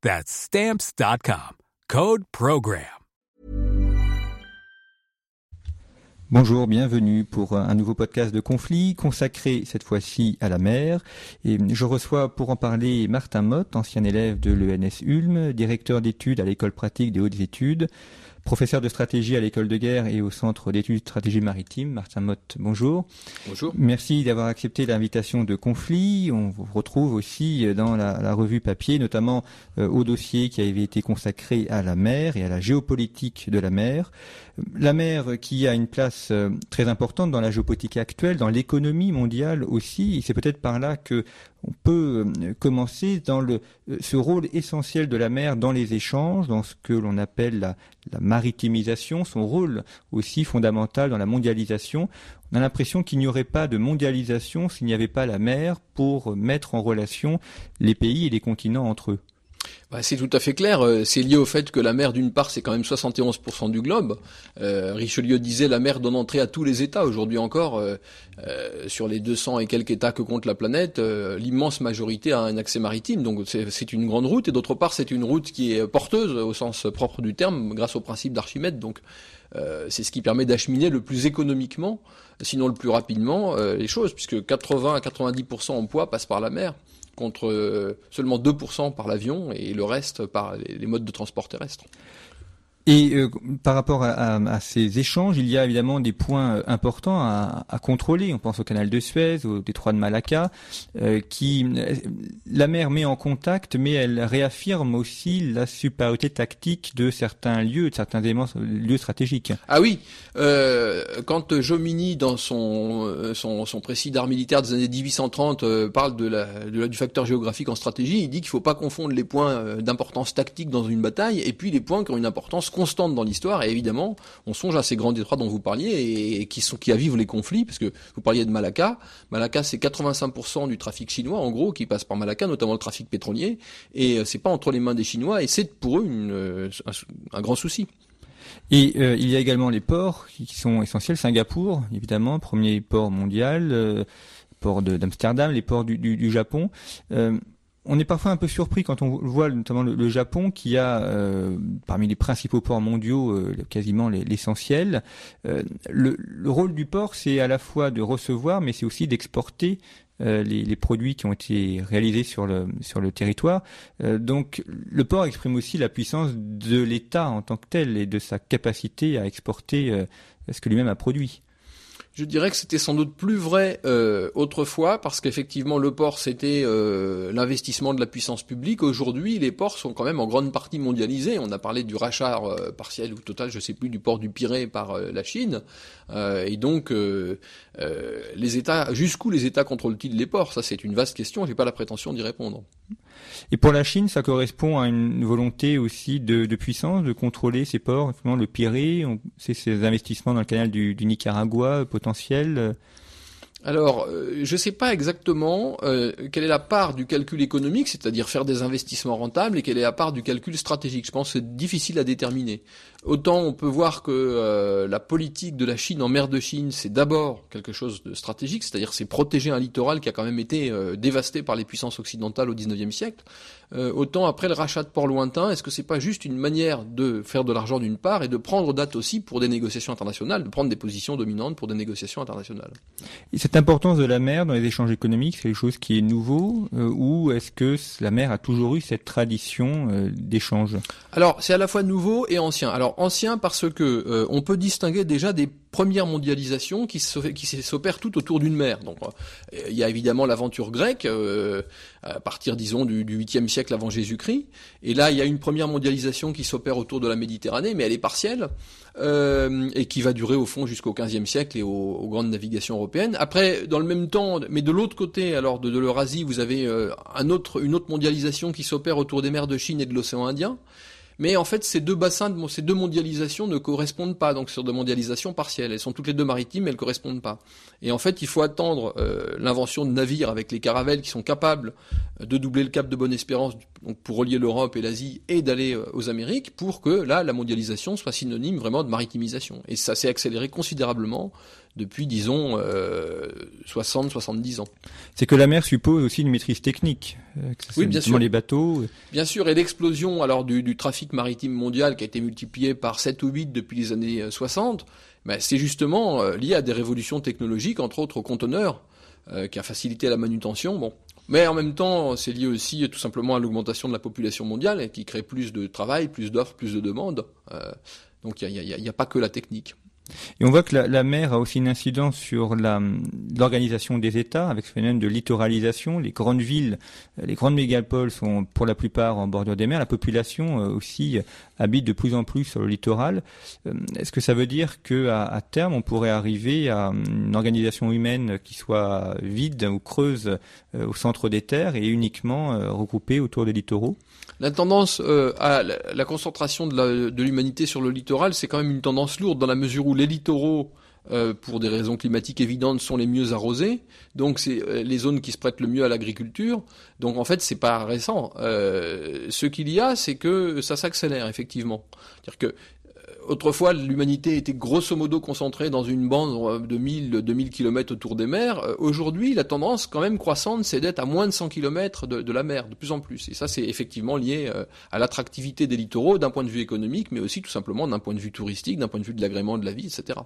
That's stamps.com. Code Program. Bonjour, bienvenue pour un nouveau podcast de conflit consacré cette fois-ci à la mer. Et je reçois pour en parler Martin Mott, ancien élève de l'ENS Ulm, directeur d'études à l'école pratique des hautes études, professeur de stratégie à l'école de guerre et au centre d'études de stratégie maritime. Martin Mott, bonjour. Bonjour. Merci d'avoir accepté l'invitation de Conflit. On vous retrouve aussi dans la, la revue papier, notamment euh, au dossier qui avait été consacré à la mer et à la géopolitique de la mer. La mer qui a une place euh, très importante dans la géopolitique actuelle, dans l'économie mondiale aussi. C'est peut-être par là que on peut euh, commencer dans le, ce rôle essentiel de la mer dans les échanges, dans ce que l'on appelle la, la, maritimisation, son rôle aussi fondamental dans la mondialisation. On a l'impression qu'il n'y aurait pas de mondialisation s'il n'y avait pas la mer pour mettre en relation les pays et les continents entre eux. Bah, c'est tout à fait clair. Euh, c'est lié au fait que la mer, d'une part, c'est quand même 71% du globe. Euh, Richelieu disait la mer donne entrée à tous les États. Aujourd'hui encore, euh, sur les 200 et quelques États que compte la planète, l'immense majorité a un accès maritime. Donc c'est une grande route. Et d'autre part, c'est une route qui est porteuse au sens propre du terme, grâce au principe d'Archimède. Donc c'est ce qui permet d'acheminer le plus économiquement, sinon le plus rapidement, les choses, puisque 80 à 90% en poids passent par la mer contre euh, seulement 2% par l'avion et le reste par les modes de transport terrestre. Et euh, par rapport à, ces échanges, il y a évidemment des points euh, importants à, contrôler. On pense au canal de Suez, au détroit de Malacca, euh, qui la mer met en contact, mais elle réaffirme aussi la supériorité tactique de certains lieux, de certains éléments, lieux stratégiques. Ah oui, quand Jomini dans son, son, précis d'art militaire des années 1830 parle de la, du facteur géographique en stratégie, il dit qu'il ne faut pas confondre les points d'importance tactique dans une bataille et puis les points qui ont une importance constante dans l'histoire et évidemment on songe à ces grands détroits dont vous parliez et, qui sont qui avivent les conflits parce que vous parliez de Malacca. Malacca c'est 85% du trafic chinois en gros qui passe par Malacca notamment le trafic pétrolier et euh, c'est pas entre les mains des Chinois et c'est pour eux une, euh, un, grand souci. Et euh, il y a également les ports qui sont essentiels. Singapour évidemment premier port mondial port d'Amsterdam les ports du, du, Japon on est parfois un peu surpris quand on voit notamment le, Japon qui a euh, parmi les principaux ports mondiaux euh, quasiment l'essentiel. Euh, le, le, rôle du port, c'est à la fois de recevoir, mais c'est aussi d'exporter les, produits qui ont été réalisés sur le territoire. Donc le port exprime aussi la puissance de l'État en tant que tel et de sa capacité à exporter ce que lui-même a produit. Je dirais que c'était sans doute plus vrai euh, autrefois parce qu'effectivement le port c'était euh, l'investissement de la puissance publique. Aujourd'hui, les ports sont quand même en grande partie mondialisés. On a parlé du rachat euh, partiel ou total, je sais plus, du port du Pirée par la Chine. Et donc les États, jusqu'où les États contrôlent-ils les ports? Ça, c'est une vaste question. J'ai pas la prétention d'y répondre. Et pour la Chine, ça correspond à une volonté aussi de, puissance, de contrôler ces ports, le Pirée, c'est ces investissements dans le canal du, Nicaragua potentiels alors, euh, je ne sais pas exactement euh, quelle est la part du calcul économique, c'est-à-dire faire des investissements rentables, et quelle est la part du calcul stratégique. Je pense que c'est difficile à déterminer. Autant on peut voir que euh, la politique de la Chine en mer de Chine, c'est d'abord quelque chose de stratégique, c'est-à-dire c'est protéger un littoral qui a quand même été euh, dévasté par les puissances occidentales au XIXe siècle. Euh, autant après le rachat de ports lointains, est-ce que c'est pas juste une manière de faire de l'argent d'une part et de prendre date aussi pour des négociations internationales, de prendre des positions dominantes pour des négociations internationales? Et Cette importance de la mer dans les échanges économiques, c'est quelque chose qui est nouveau ou est-ce que la mer a toujours eu cette tradition d'échange? Alors, c'est à la fois nouveau et ancien. Alors, ancien parce que euh, on peut distinguer déjà des première mondialisation qui s'opère tout autour d'une mer. Donc, euh, il y a évidemment l'aventure grecque euh, à partir, disons, du, du 8e siècle avant Jésus-Christ. Et là, il y a une première mondialisation qui s'opère autour de la Méditerranée, mais elle est partielle euh, et qui va durer au fond jusqu'au 15e siècle et aux, grandes navigations européennes. Après, dans le même temps, mais de l'autre côté, alors de, l'Eurasie, vous avez une autre mondialisation qui s'opère autour des mers de Chine et de l'océan Indien. Mais en fait, ces deux bassins, ces deux mondialisations ne correspondent pas, donc sur de mondialisation partielle. Elles sont toutes les deux maritimes, mais elles correspondent pas. Et en fait, il faut attendre euh, l'invention de navires avec les caravelles qui sont capables euh, de doubler le cap de Bonne-Espérance pour relier l'Europe et l'Asie et d'aller euh, aux Amériques pour que là, la mondialisation soit synonyme vraiment de maritimisation. Et ça s'est accéléré considérablement depuis, disons, euh, 60-70 ans. C'est que la mer suppose aussi une maîtrise technique. Euh, oui, bien sûr. les bateaux. Bien sûr, et l'explosion alors du, du, trafic maritime mondial qui a été multiplié par 7 ou 8 depuis les années 60, euh, ben, c'est justement euh, lié à des révolutions technologiques, entre autres au conteneur, qui a facilité la manutention. Bon, mais en même temps, c'est lié aussi tout simplement à l'augmentation de la population mondiale qui crée plus de travail, plus d'offres, plus de demandes. Euh, donc il n'y a, a, a, pas que la technique. Et on voit que la, mer a aussi une incidence sur l'organisation des États, avec ce phénomène de littoralisation. Les grandes villes, les grandes mégapoles sont pour la plupart en bordure des mers. La population euh, aussi habite de plus en plus sur le littoral. Euh, est-ce que ça veut dire que à, à, terme, on pourrait arriver à une organisation humaine qui soit vide ou creuse euh, au centre des terres et uniquement regroupée autour des littoraux? La tendance euh, à la, concentration de l'humanité sur le littoral, c'est quand même une tendance lourde dans la mesure où les littoraux, euh, pour des raisons climatiques évidentes, sont les mieux arrosés. Donc c'est euh, les zones qui se prêtent le mieux à l'agriculture. Donc en fait, c'est pas récent. ce qu'il y a, c'est que ça s'accélère effectivement. C'est-à-dire que autrefois, l'humanité était grosso modo concentrée dans une bande de 1000, 2000 km autour des mers. Euh, aujourd'hui, la tendance quand même croissante, c'est d'être à moins de 100 km de, la mer, de plus en plus. Et ça, c'est effectivement lié euh, à l'attractivité des littoraux d'un point de vue économique, mais aussi tout simplement d'un point de vue touristique, d'un point de vue de l'agrément de la vie, etc.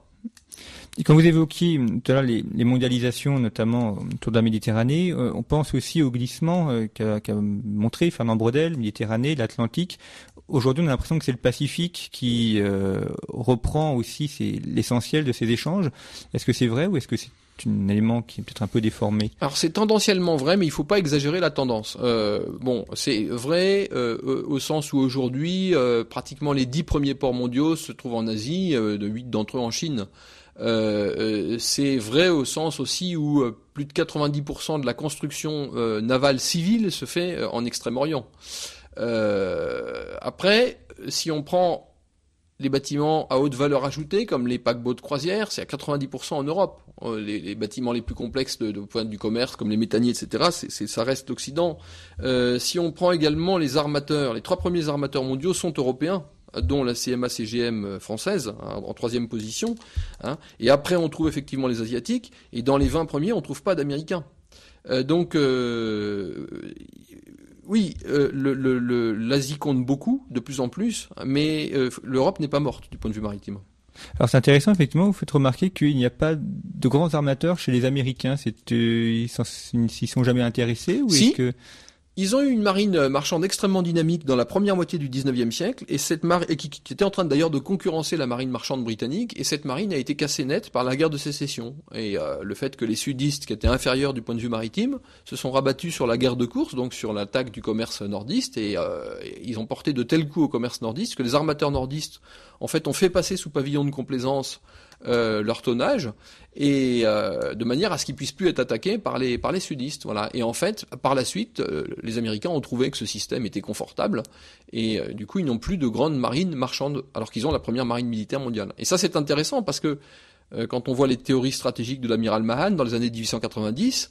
Et quand vous évoquiez tout à l'heure les, mondialisations, notamment autour de la Méditerranée, euh, on pense aussi au glissement qu'a montré Fernand Brodel, Méditerranée, l'Atlantique, Aujourd'hui, on a l'impression que c'est le Pacifique qui euh, reprend aussi l'essentiel de ces échanges. Est-ce que c'est vrai ou est-ce que c'est un élément qui est peut-être un peu déformé? Alors c'est tendanciellement vrai, mais il ne faut pas exagérer la tendance. Euh, bon, c'est vrai euh, au sens où aujourd'hui, pratiquement les dix premiers ports mondiaux se trouvent en Asie, de huit d'entre eux en Chine. c'est vrai au sens aussi où plus de 90% de la construction navale civile se fait en Extrême-Orient. Euh, après, si on prend les bâtiments à haute valeur ajoutée, comme les paquebots de croisière, c'est à 90% en Europe. Euh, les, bâtiments les plus complexes de, point du commerce, comme les méthaniers, etc., ça reste l'Occident. Euh, si on prend également les armateurs, les trois premiers armateurs mondiaux sont européens dont la CMA-CGM française, hein, en troisième position. Hein. et après, on trouve effectivement les Asiatiques. Et dans les 20 premiers, on ne trouve pas d'Américains. donc, oui, euh, l'Asie compte beaucoup, de plus en plus, mais euh, l'Europe n'est pas morte du point de vue maritime. Alors c'est intéressant, effectivement, vous faites remarquer qu'il n'y a pas de grands armateurs chez les Américains. C'est, euh, ils s'y sont jamais intéressés ou est-ce que ils ont eu une marine marchande extrêmement dynamique dans la première moitié du 19e siècle, et cette marine, qui, était en train d'ailleurs de concurrencer la marine marchande britannique, et cette marine a été cassée nette par la guerre de sécession. Et euh, le fait que les sudistes, qui étaient inférieurs du point de vue maritime, se sont rabattus sur la guerre de course, donc sur l'attaque du commerce nordiste, et, euh, ils ont porté de tels coups au commerce nordiste que les armateurs nordistes, en fait, ont fait passer sous pavillon de complaisance euh, leur tonnage et euh, de manière à ce qu'ils puissent plus être attaqués par les par les sudistes. Voilà. Et en fait, par la suite, euh, les Américains ont trouvé que ce système était confortable et du coup, ils n'ont plus de grandes marines marchandes alors qu'ils ont la première marine militaire mondiale. Et ça, c'est intéressant parce que quand on voit les théories stratégiques de l'amiral Mahan dans les années 1890,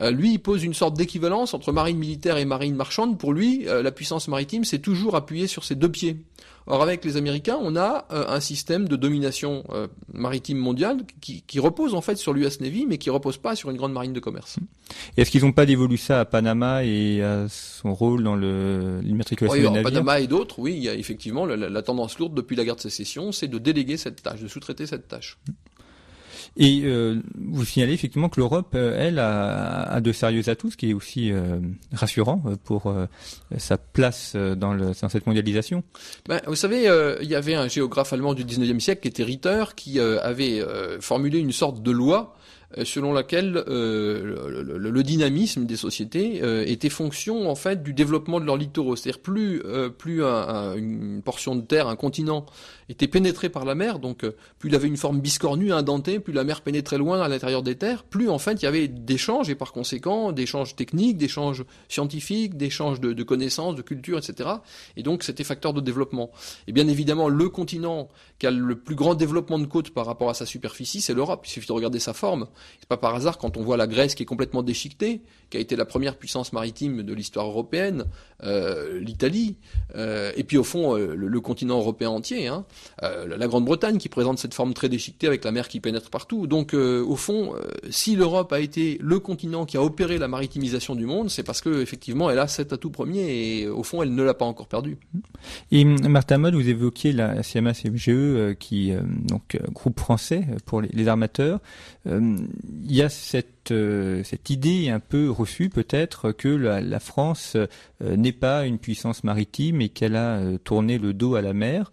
lui, il pose une sorte d'équivalence entre marine militaire et marine marchande. Pour lui, la puissance maritime, c'est toujours appuyé sur ses deux pieds. Or, avec les Américains, on a euh, un système de domination euh, maritime mondiale qui, repose en fait sur l'US Navy, mais qui repose pas sur une grande marine de commerce. Est-ce qu'ils n'ont pas dévolu ça à Panama et à son rôle dans l'immatriculation oui, des Panama et d'autres, oui, il y a effectivement la, tendance lourde depuis la guerre de sécession, c'est de déléguer cette tâche, de sous-traiter cette tâche. Et euh, vous signalez effectivement que l'Europe, euh, elle, a, a, de sérieux atouts, ce qui est aussi euh, rassurant pour sa place dans, le, dans cette mondialisation. Ben, vous savez, il y avait un géographe allemand du 19e siècle qui était Ritter, qui avait formulé une sorte de loi euh, selon laquelle euh, le, dynamisme des sociétés euh, était fonction en fait du développement de leurs littoraux. C'est-à-dire plus plus une portion de terre, un continent était pénétré par la mer, donc plus il avait une forme biscornue, indentée, plus la mer pénétrait loin à l'intérieur des terres, plus en fait il y avait d'échanges et par conséquent d'échanges techniques, d'échanges scientifiques, d'échanges de, de, connaissances, de culture, etc. Et donc c'était facteur de développement. Et bien évidemment le continent qui a le plus grand développement de côtes par rapport à sa superficie, c'est l'Europe. Il suffit de regarder sa forme. C'est pas par hasard quand on voit la Grèce qui est complètement déchiquetée, qui a été la première puissance maritime de l'histoire européenne, euh, l'Italie, euh, et puis au fond euh, le, continent européen entier, hein, la Grande-Bretagne qui présente cette forme très déchiquetée avec la mer qui pénètre partout. Donc au fond, si l'Europe a été le continent qui a opéré la maritimisation du monde, c'est parce que effectivement elle a cet atout premier et au fond elle ne l'a pas encore perdu. Et Martin Mode, vous évoquiez la CMA CMGE qui donc groupe français pour les armateurs. Il y a cette euh, cette, idée un peu reçue peut-être que la, France euh, n'est pas une puissance maritime et qu'elle a euh, tourné le dos à la mer.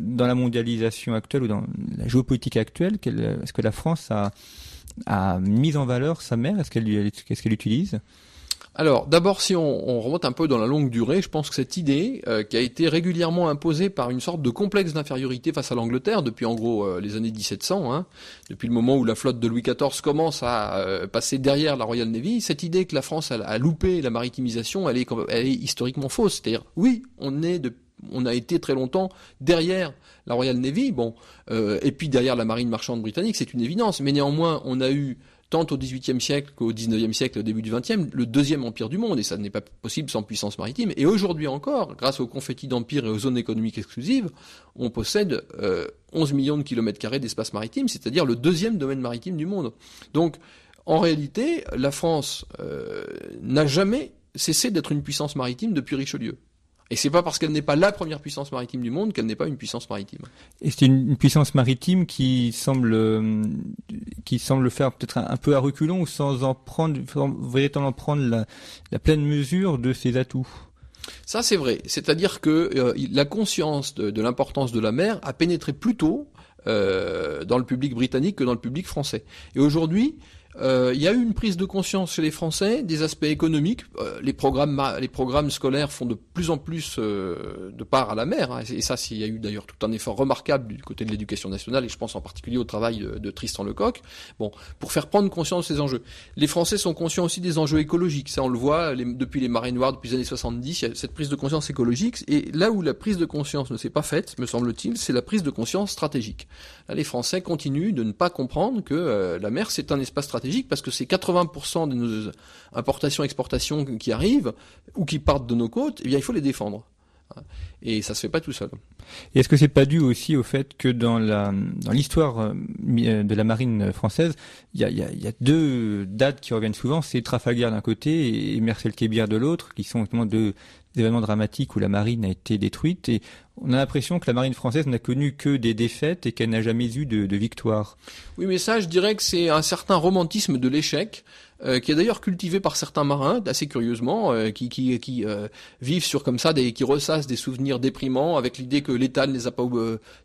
dans la mondialisation actuelle ou dans la géopolitique actuelle, est-ce que la France a, a mis en valeur sa mer? Est-ce qu'elle est utilise alors, d'abord, si on, remonte un peu dans la longue durée, je pense que cette idée, euh, qui a été régulièrement imposée par une sorte de complexe d'infériorité face à l'Angleterre depuis en gros euh, les années 1700, hein, depuis le moment où la flotte de Louis XIV commence à euh, passer derrière la Royal Navy, cette idée que la France a, loupé la maritimisation, elle est, elle est historiquement fausse. C'est-à-dire, oui, on est de on a été très longtemps derrière la Royal Navy, bon, et puis derrière la marine marchande britannique, c'est une évidence. Mais néanmoins, on a eu tant au XVIIIe siècle qu'au XIXe siècle, au début du XXe, le deuxième empire du monde, et ça n'est pas possible sans puissance maritime. Et aujourd'hui encore, grâce aux confettis d'empire et aux zones économiques exclusives, on possède 11 euh, millions de kilomètres carrés d'espace maritime, c'est-à-dire le deuxième domaine maritime du monde. Donc, en réalité, la France euh, n'a jamais cessé d'être une puissance maritime depuis Richelieu. Et c'est pas parce qu'elle n'est pas la première puissance maritime du monde qu'elle n'est pas une puissance maritime. Et c'est une, puissance maritime qui semble euh, qui semble faire peut-être un, peu à reculons ou sans en prendre véritablement prendre la, la pleine mesure de ses atouts. Ça c'est vrai, c'est-à-dire que euh, la conscience de, de l'importance de la mer a pénétré plus tôt euh, dans le public britannique que dans le public français. Et aujourd'hui, euh, il y a eu une prise de conscience chez les Français des aspects économiques. Euh, les programmes, les programmes scolaires font de plus en plus euh, de part à la mer, hein, et ça, il y a eu d'ailleurs tout un effort remarquable du côté de l'éducation nationale, et je pense en particulier au travail de, Tristan Lecoq. Bon, pour faire prendre conscience de ces enjeux. Les Français sont conscients aussi des enjeux écologiques. Ça, on le voit depuis les marées noires, depuis les années 70, il y a cette prise de conscience écologique. Et là où la prise de conscience ne s'est pas faite, me semble-t-il, c'est la prise de conscience stratégique. Les Français continuent de ne pas comprendre que la mer, c'est un espace stratégique parce que c'est 80% de nos importations-exportations qui arrivent ou qui partent de nos côtes, eh bien il faut les défendre. Et ça se fait pas tout seul. Et est-ce que c'est pas dû aussi au fait que dans l'histoire euh, de la marine française, il y a, deux dates qui reviennent souvent, c'est Trafalgar d'un côté et Mercel Kébir de l'autre, qui sont justement deux événements dramatiques où la marine a été détruite. On a l'impression que la marine française n'a connu que des défaites et qu'elle n'a jamais eu de, de victoire. Oui, mais ça, je dirais que c'est un certain romantisme de l'échec. Euh, qui est d'ailleurs cultivé par certains marins, assez curieusement, euh, qui, qui, qui euh, vivent sur comme ça, des, qui ressassent des souvenirs déprimants avec l'idée que l'État ne les a pas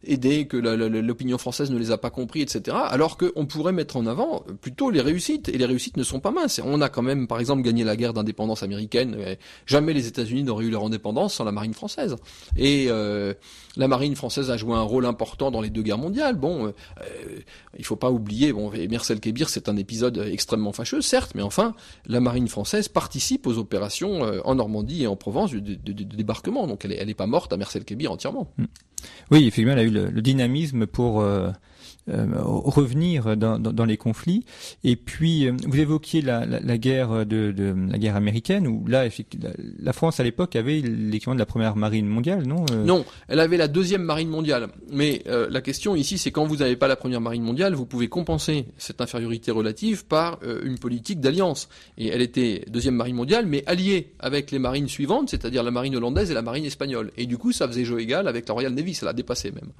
aidés, que l'opinion française ne les a pas compris, etc. Alors qu'on pourrait mettre en avant plutôt les réussites, et les réussites ne sont pas minces. On a quand même, par exemple, gagné la guerre d'indépendance américaine. Jamais les États-Unis n'auraient eu leur indépendance sans la marine française. Et la marine française a joué un rôle important dans les deux guerres mondiales. Bon, euh, il faut pas oublier, bon, Mercel Kébir, c'est un épisode extrêmement fâcheux, certes, mais enfin, la marine française participe aux opérations euh, en Normandie et en Provence du, débarquement. Donc elle est, elle est pas morte à Mercel Kébir entièrement. Mm. Oui, effectivement, elle a eu le, dynamisme pour euh, euh, revenir dans, les conflits. Et puis, euh, vous évoquiez la, guerre américaine, où là, la France à l'époque avait l'équivalent de la première marine mondiale, non euh? Non, elle avait la deuxième marine mondiale. Mais la question ici, c'est quand vous n'avez pas la première marine mondiale, vous pouvez compenser cette infériorité relative par une politique d'alliance. Et elle était deuxième marine mondiale, mais alliée avec les marines suivantes, c'est-à-dire la marine hollandaise et la marine espagnole. Et du coup, ça faisait jeu égal avec la Royal Navy, ça l'a dépassé même.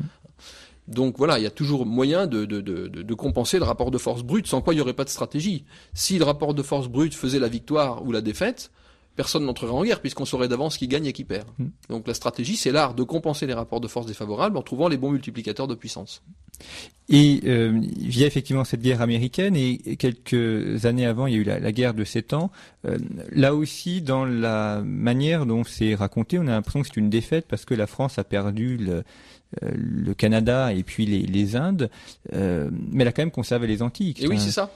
Donc voilà, il y a toujours moyen de, de, de, compenser le rapport de force brute, sans quoi il n'y aurait pas de stratégie. Si le rapport de force brute faisait la victoire ou la défaite, personne n'entrerait en guerre puisqu'on saurait d'avance qui gagne et qui perd. Mm. Donc la stratégie, c'est l'art de compenser les rapports de force défavorables en trouvant les bons multiplicateurs de puissance. Et euh, via effectivement cette guerre américaine et quelques années avant, il y a eu la, guerre de sept ans. Euh, là aussi, dans la manière dont c'est raconté, on a l'impression que c'est une défaite parce que la France a perdu le, euh, le Canada et puis les, les Indes, euh, mais elle a quand même conservé les Antilles. Et oui, c'est ça.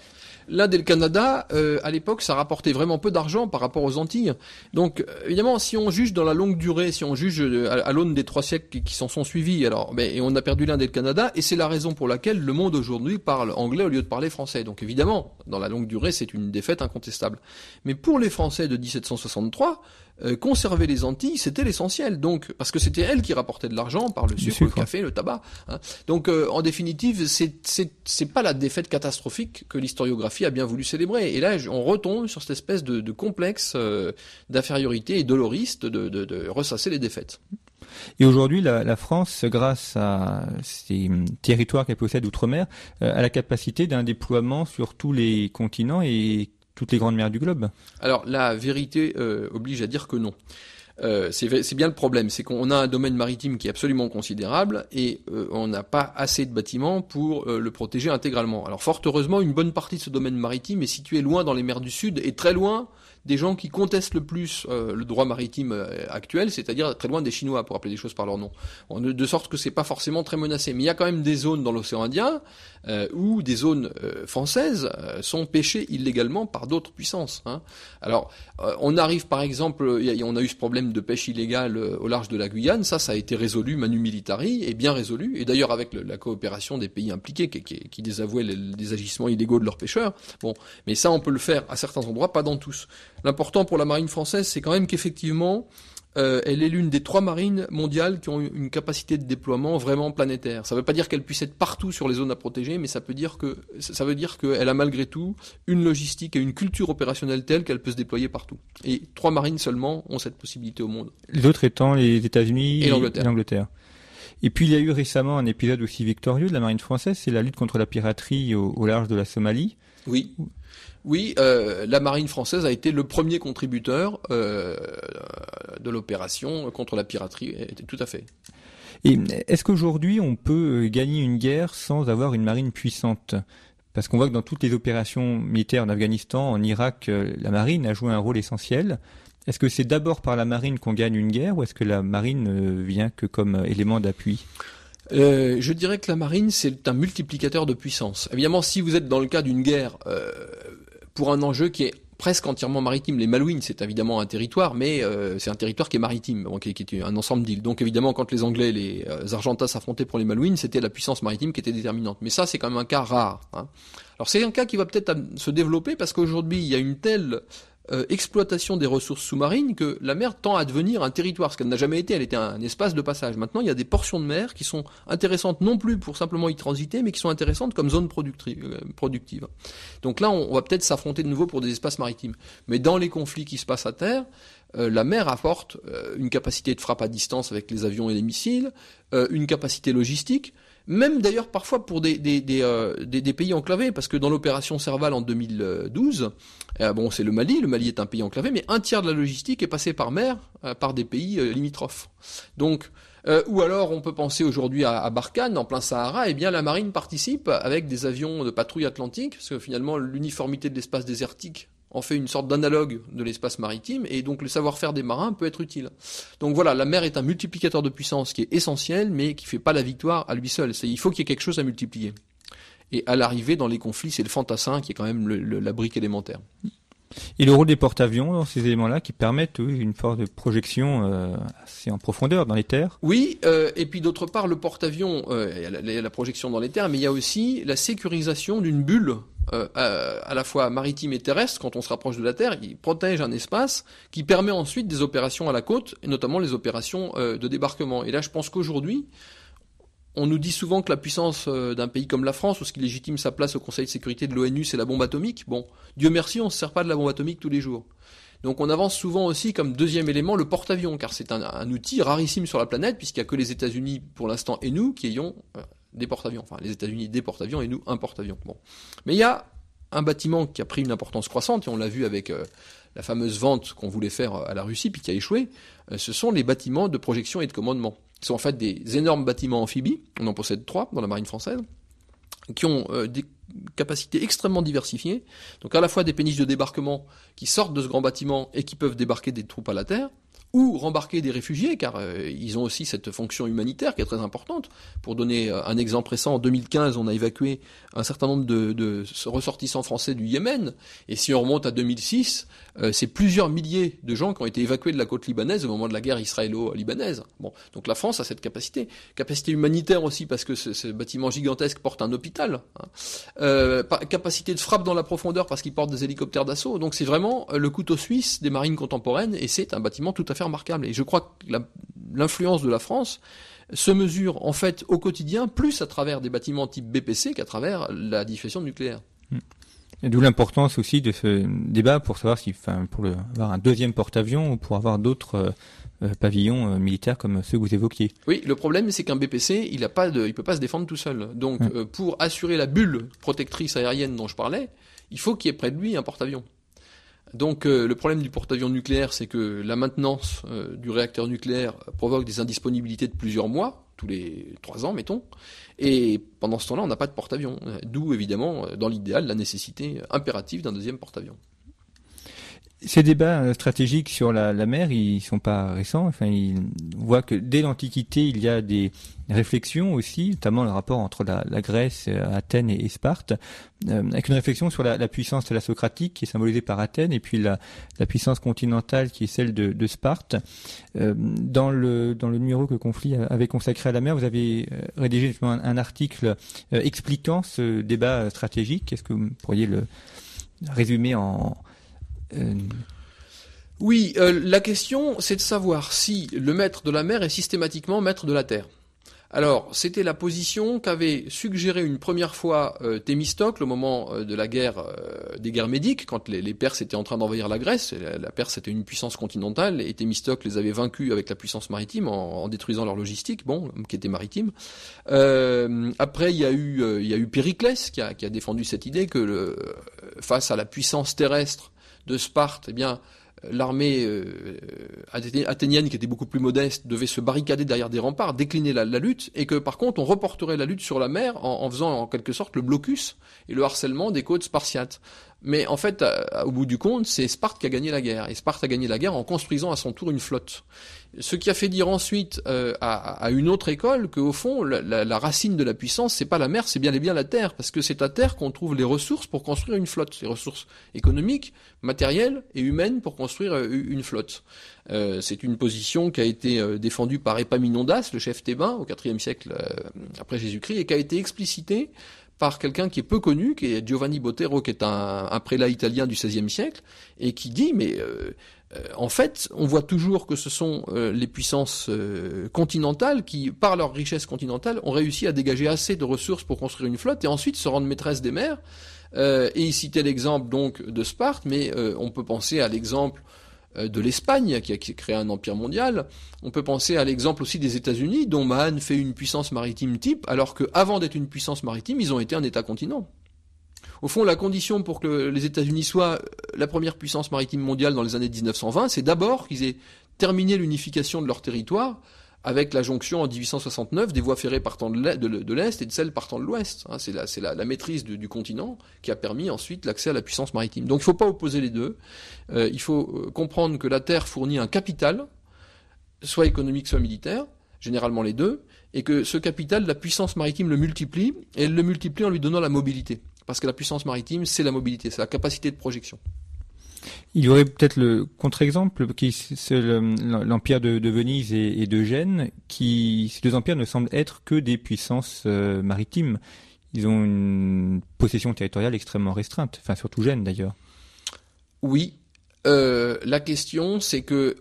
L'Inde et le Canada, euh, à l'époque, ça rapportait vraiment peu d'argent par rapport aux Antilles. Donc, évidemment, si on juge dans la longue durée, si on juge à, l'aune des trois siècles qui s'en sont suivis, alors, ben, on a perdu l'Inde et le Canada, et c'est la raison pour laquelle le monde aujourd'hui parle anglais au lieu de parler français. Donc, évidemment, dans la longue durée, c'est une défaite incontestable. Mais pour les Français de 1763, euh, conserver les Antilles, c'était l'essentiel. Donc, parce que c'était elles qui rapportaient de l'argent par le sucre, le, café, le tabac. Hein. Donc, euh, en définitive, c'est c'est pas la défaite catastrophique que l'historiographie a bien voulu célébrer. Et là, on retombe sur cette espèce de, de complexe euh, d'infériorité et doloriste de, de, de ressasser les défaites. Et aujourd'hui, la, la, France, grâce à ces territoires qu'elle possède outre-mer, a la capacité d'un déploiement sur tous les continents et toutes les grandes mers du globe Alors la vérité euh, oblige à dire que non. Euh, c'est bien le problème, c'est qu'on a un domaine maritime qui est absolument considérable et euh, on n'a pas assez de bâtiments pour le protéger intégralement. Alors fort heureusement, une bonne partie de ce domaine maritime est située loin dans les mers du Sud et très loin des gens qui contestent le plus euh, le droit maritime euh, actuel, c'est-à-dire très loin des Chinois, pour appeler les choses par leur nom. De, sorte que c'est pas forcément très menacé. Mais il y a quand même des zones dans l'océan Indien euh, où des zones françaises sont pêchées illégalement par d'autres puissances. Hein. Alors, on arrive par exemple, on a eu ce problème de pêche illégale au large de la Guyane, ça, ça a été résolu manu militari et bien résolu, et d'ailleurs avec la coopération des pays impliqués qui, qui, désavouaient les, agissements illégaux de leurs pêcheurs. Bon, mais ça, on peut le faire à certains endroits, pas dans tous. L'important pour la marine française, c'est quand même qu'effectivement, euh, elle est l'une des trois marines mondiales qui ont une capacité de déploiement vraiment planétaire. Ça ne veut pas dire qu'elle puisse être partout sur les zones à protéger, mais ça peut dire que ça veut dire qu'elle a malgré tout une logistique et une culture opérationnelle telle qu'elle peut se déployer partout. Et trois marines seulement ont cette possibilité au monde. Les autres étant les États-Unis et l'Angleterre. Et puis il y a eu récemment un épisode aussi victorieux de la marine française, c'est la lutte contre la piraterie au large de la Somalie. Oui. Oui, euh, la marine française a été le premier contributeur euh, de l'opération contre la piraterie, tout à fait. Et est-ce qu'aujourd'hui on peut gagner une guerre sans avoir une marine puissante? Parce qu'on voit que dans toutes les opérations militaires en Afghanistan, en Irak, euh, la marine a joué un rôle essentiel. Est-ce que c'est d'abord par la marine qu'on gagne une guerre ou est-ce que la marine vient que comme élément d'appui? Je dirais que la marine, c'est un multiplicateur de puissance. Évidemment, si vous êtes dans le cas d'une guerre pour un enjeu qui est presque entièrement maritime. Les Malouines, c'est évidemment un territoire, mais euh, c'est un territoire qui est maritime, qui, est un ensemble d'îles. Donc évidemment, quand les Anglais, les euh, Argentas s'affrontaient pour les Malouines, c'était la puissance maritime qui était déterminante. Mais ça, c'est quand même un cas rare. Hein. Alors c'est un cas qui va peut-être se développer parce qu'aujourd'hui, il y a une telle euh, exploitation des ressources sous-marines que la mer tend à devenir un territoire, ce qu'elle n'a jamais été, elle était un espace de passage. Maintenant, il y a des portions de mer qui sont intéressantes non plus pour simplement y transiter, mais qui sont intéressantes comme zone euh, productive. Donc là, on, va peut-être s'affronter de nouveau pour des espaces maritimes. Mais dans les conflits qui se passent à terre, euh, la mer apporte une capacité de frappe à distance avec les avions et les missiles, une capacité logistique, même d'ailleurs parfois pour euh, des, pays enclavés, parce que dans l'opération Serval en 2012, euh, bon c'est le Mali, le Mali est un pays enclavé, mais un tiers de la logistique est passé par mer, euh, par des pays limitrophes. Donc, ou alors on peut penser aujourd'hui à, à, Barkhane, en plein Sahara, eh bien la marine participe avec des avions de patrouille atlantique, parce que finalement l'uniformité de l'espace désertique en fait une sorte d'analogue de l'espace maritime, et donc le savoir-faire des marins peut être utile. Donc voilà, la mer est un multiplicateur de puissance qui est essentiel, mais qui fait pas la victoire à lui seul. Il faut qu'il y ait quelque chose à multiplier. Et à l'arrivée dans les conflits, c'est le fantassin qui est quand même la brique élémentaire. Et le rôle des porte-avions dans ces éléments-là qui permettent une force de projection euh, assez en profondeur dans les terres Oui, euh, et puis d'autre part, le porte-avions, euh, il y a la projection dans les terres, mais il y a aussi la sécurisation d'une bulle à, la fois maritime et terrestre, quand on se rapproche de la Terre, il protège un espace qui permet ensuite des opérations à la côte, et notamment les opérations de débarquement. Et là, je pense qu'aujourd'hui, on nous dit souvent que la puissance euh, d'un pays comme la France, ou ce qui légitime sa place au Conseil de sécurité de l'ONU, c'est la bombe atomique. Bon, Dieu merci, on ne se sert pas de la bombe atomique tous les jours. Donc on avance souvent aussi comme deuxième élément le porte-avions, car c'est un, outil rarissime sur la planète, puisqu'il n'y a que les États-Unis pour l'instant et nous qui ayons des porte-avions. Enfin, les États-Unis des porte-avions et nous un porte-avions. Bon, mais il y a un bâtiment qui a pris une importance croissante et on l'a vu avec euh, la fameuse vente qu'on voulait faire à la Russie puis qui a échoué. Euh, ce sont les bâtiments de projection et de commandement. Ce sont en fait des énormes bâtiments amphibies. On en possède trois dans la marine française qui ont euh, des capacités extrêmement diversifiées. Donc à la fois des péniches de débarquement qui sortent de ce grand bâtiment et qui peuvent débarquer des troupes à la terre, ou rembarquer des réfugiés, car euh, ils ont aussi cette fonction humanitaire qui est très importante. Pour donner euh, un exemple récent, en 2015, on a évacué un certain nombre de, ressortissants français du Yémen, et si on remonte à 2006, euh, c'est plusieurs milliers de gens qui ont été évacués de la côte libanaise au moment de la guerre israélo-libanaise. Bon, donc la France a cette capacité, capacité humanitaire aussi parce que ce, bâtiment gigantesque porte un hôpital, hein. capacité de frappe dans la profondeur parce qu'il porte des hélicoptères d'assaut. Donc c'est vraiment le couteau suisse des marines contemporaines, et c'est un bâtiment tout à fait remarquable. Et je crois que l'influence de la France se mesure en fait au quotidien plus à travers des bâtiments type BPC qu'à travers la dissuasion nucléaire. Hmm. D'où l'importance aussi de ce débat pour savoir si, enfin, pour le, avoir un deuxième porte-avions ou pour avoir d'autres euh, euh, pavillons euh, militaires comme ceux que vous évoquiez. Oui, le problème c'est qu'un BPC, il a pas de, il peut pas se défendre tout seul. Donc, hmm. pour assurer la bulle protectrice aérienne dont je parlais, il faut qu'il y ait près de lui un porte-avions. Donc euh, le problème du porte-avions nucléaire, c'est que la maintenance euh, du réacteur nucléaire provoque des indisponibilités de plusieurs mois, tous les trois ans, mettons. Et pendant ce temps-là, on n'a pas de porte-avions. D'où, évidemment, dans l'idéal, la nécessité impérative d'un deuxième porte-avions. Ces débats euh, stratégiques sur la, la, mer, ils sont pas récents. Enfin, on voit que dès l'Antiquité, il y a des réflexions aussi, notamment le rapport entre la, la Grèce, euh, Athènes et, Sparte, euh, avec une réflexion sur la, la, puissance de la socratique qui est symbolisée par Athènes, et puis la, puissance continentale qui est celle de, de Sparte. Euh, dans le dans le numéro que Conflit avait consacré à la mer, vous avez rédigé un, un article expliquant ce débat stratégique. Est-ce que vous pourriez le résumer en euh, oui, euh, la question, c'est de savoir si le maître de la mer est systématiquement maître de la terre. Alors, c'était la position qu'avait suggéré une première fois euh, Thémistocle au moment de la guerre des guerres médiques, quand les, Perses étaient en train d'envahir la Grèce. La, Perse était une puissance continentale et Thémistocle les avait vaincus avec la puissance maritime en, détruisant leur logistique, bon, qui était maritime. après, il y a eu, y a eu Périclès qui a, défendu cette idée que face à la puissance terrestre de Sparte, eh bien, l'armée euh, athénienne, qui était beaucoup plus modeste, devait se barricader derrière des remparts, décliner la, lutte, et que par contre on reporterait la lutte sur la mer en, faisant en quelque sorte le blocus et le harcèlement des côtes spartiates. Mais en fait, au bout du compte, c'est Sparte qui a gagné la guerre, et Sparte a gagné la guerre en construisant à son tour une flotte. Ce qui a fait dire ensuite euh, à, une autre école qu'au fond, la, racine de la puissance, c'est pas la mer, c'est bien et bien la terre, parce que c'est à terre qu'on trouve les ressources pour construire une flotte, les ressources économiques, matérielles et humaines pour construire euh, une flotte. Euh, c'est une position qui a été défendue par Épaminondas, le chef thébain, au IVe siècle après Jésus-Christ, et qui a été explicitée par quelqu'un qui est peu connu, qui est Giovanni Botero, qui est un, prélat italien du XVIe siècle, et qui dit, mais euh, en fait, on voit toujours que ce sont euh, les puissances euh, continentales qui, par leur richesse continentale, ont réussi à dégager assez de ressources pour construire une flotte et ensuite se rendre maîtresse des mers. et il citait l'exemple donc de Sparte, mais on peut penser à l'exemple de l'Espagne qui a créé un empire mondial. On peut penser à l'exemple aussi des États-Unis, dont Mahan fait une puissance maritime type, alors qu'avant d'être une puissance maritime, ils ont été un État-continent. Au fond, la condition pour que les États-Unis soient la première puissance maritime mondiale dans les années 1920, c'est d'abord qu'ils aient terminé l'unification de leur territoire avec la jonction en 1869 des voies ferrées partant de l'Est et de celles partant de l'Ouest. Hein, c'est la, maîtrise du continent qui a permis ensuite l'accès à la puissance maritime. Donc il ne faut pas opposer les deux. Euh, il faut euh, comprendre que la Terre fournit un capital, soit économique, soit militaire, généralement les deux, et que ce capital, la puissance maritime le multiplie, et elle le multiplie en lui donnant la mobilité. Parce que la puissance maritime, c'est la mobilité, c'est la capacité de projection. Il y aurait peut-être le contre-exemple, qui c'est l'empire de, Venise et, de Gênes, qui ces deux empires ne semblent être que des puissances euh, maritimes. Ils ont une possession territoriale extrêmement restreinte, enfin surtout Gênes d'ailleurs. Oui, euh, la question c'est que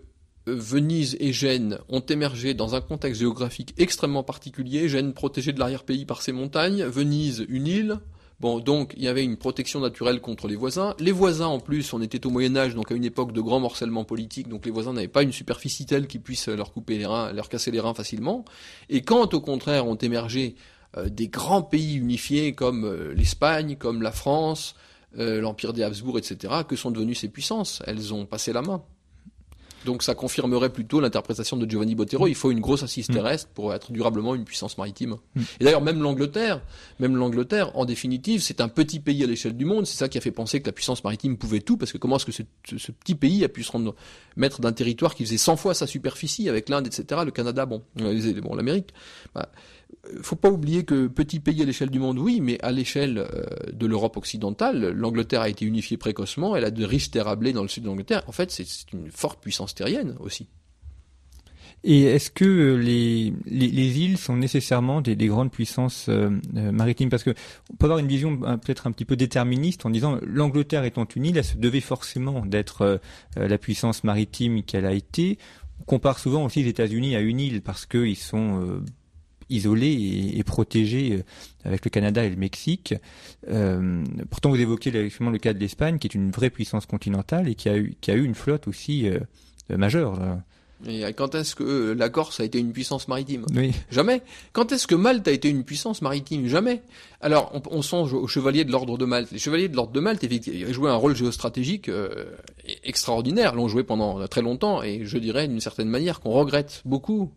euh, Venise et Gênes ont émergé dans un contexte géographique extrêmement particulier. Gênes protégé de l'arrière-pays par ses montagnes, Venise une île, Bon, donc il y avait une protection naturelle contre les voisins. Les voisins, en plus, on était au Moyen Âge, donc à une époque de grand morcellement politique, donc les voisins n'avaient pas une superficie telle qui puisse leur couper les reins, leur casser les reins facilement. Et quand, au contraire, ont émergé des grands pays unifiés comme l'Espagne, comme la France, l'Empire des Habsbourg, etc., que sont devenues ces puissances? Elles ont passé la main. Donc ça confirmerait plutôt l'interprétation de Giovanni Bottero. Il faut une grosse assise mm. terrestre pour être durablement une puissance maritime. Mm. Et d'ailleurs, même l'Angleterre, même l'Angleterre, en définitive, c'est un petit pays à l'échelle du monde. C'est ça qui a fait penser que la puissance maritime pouvait tout, parce que comment est-ce que ce, petit pays a pu se rendre maître d'un territoire qui faisait 100 fois sa superficie avec l'Inde, etc., le Canada, bon, bon l'Amérique. Bah, faut pas oublier que petit pays à l'échelle du monde, oui, mais à l'échelle euh, de l'Europe occidentale, l'Angleterre a été unifiée précocement, elle a de riches terres à dans le sud de l'Angleterre. En fait, c'est une forte puissance terrienne aussi. Et est-ce que les, les, îles sont nécessairement des, grandes puissances euh, euh, maritimes? Parce que on peut avoir une vision peut-être un petit peu déterministe en disant l'Angleterre étant une île, elle se devait forcément d'être la puissance maritime qu'elle a été. On compare souvent aussi les États-Unis à une île parce qu'ils sont isolé et, protégé euh, avec le Canada et le Mexique. Euh, pourtant, vous évoquez effectivement le cas de l'Espagne, qui est une vraie puissance continentale et qui a eu, qui a eu une flotte aussi euh, majeure. Et quand est-ce que la Corse a été une puissance maritime? Oui. Jamais. Quand est-ce que Malte a été une puissance maritime? Jamais. Alors, on, songe aux chevaliers de l'ordre de Malte. Les chevaliers de l'ordre de Malte effectivement, jouaient un rôle géostratégique extraordinaire. L'ont joué pendant très longtemps, et je dirais d'une certaine manière qu'on regrette beaucoup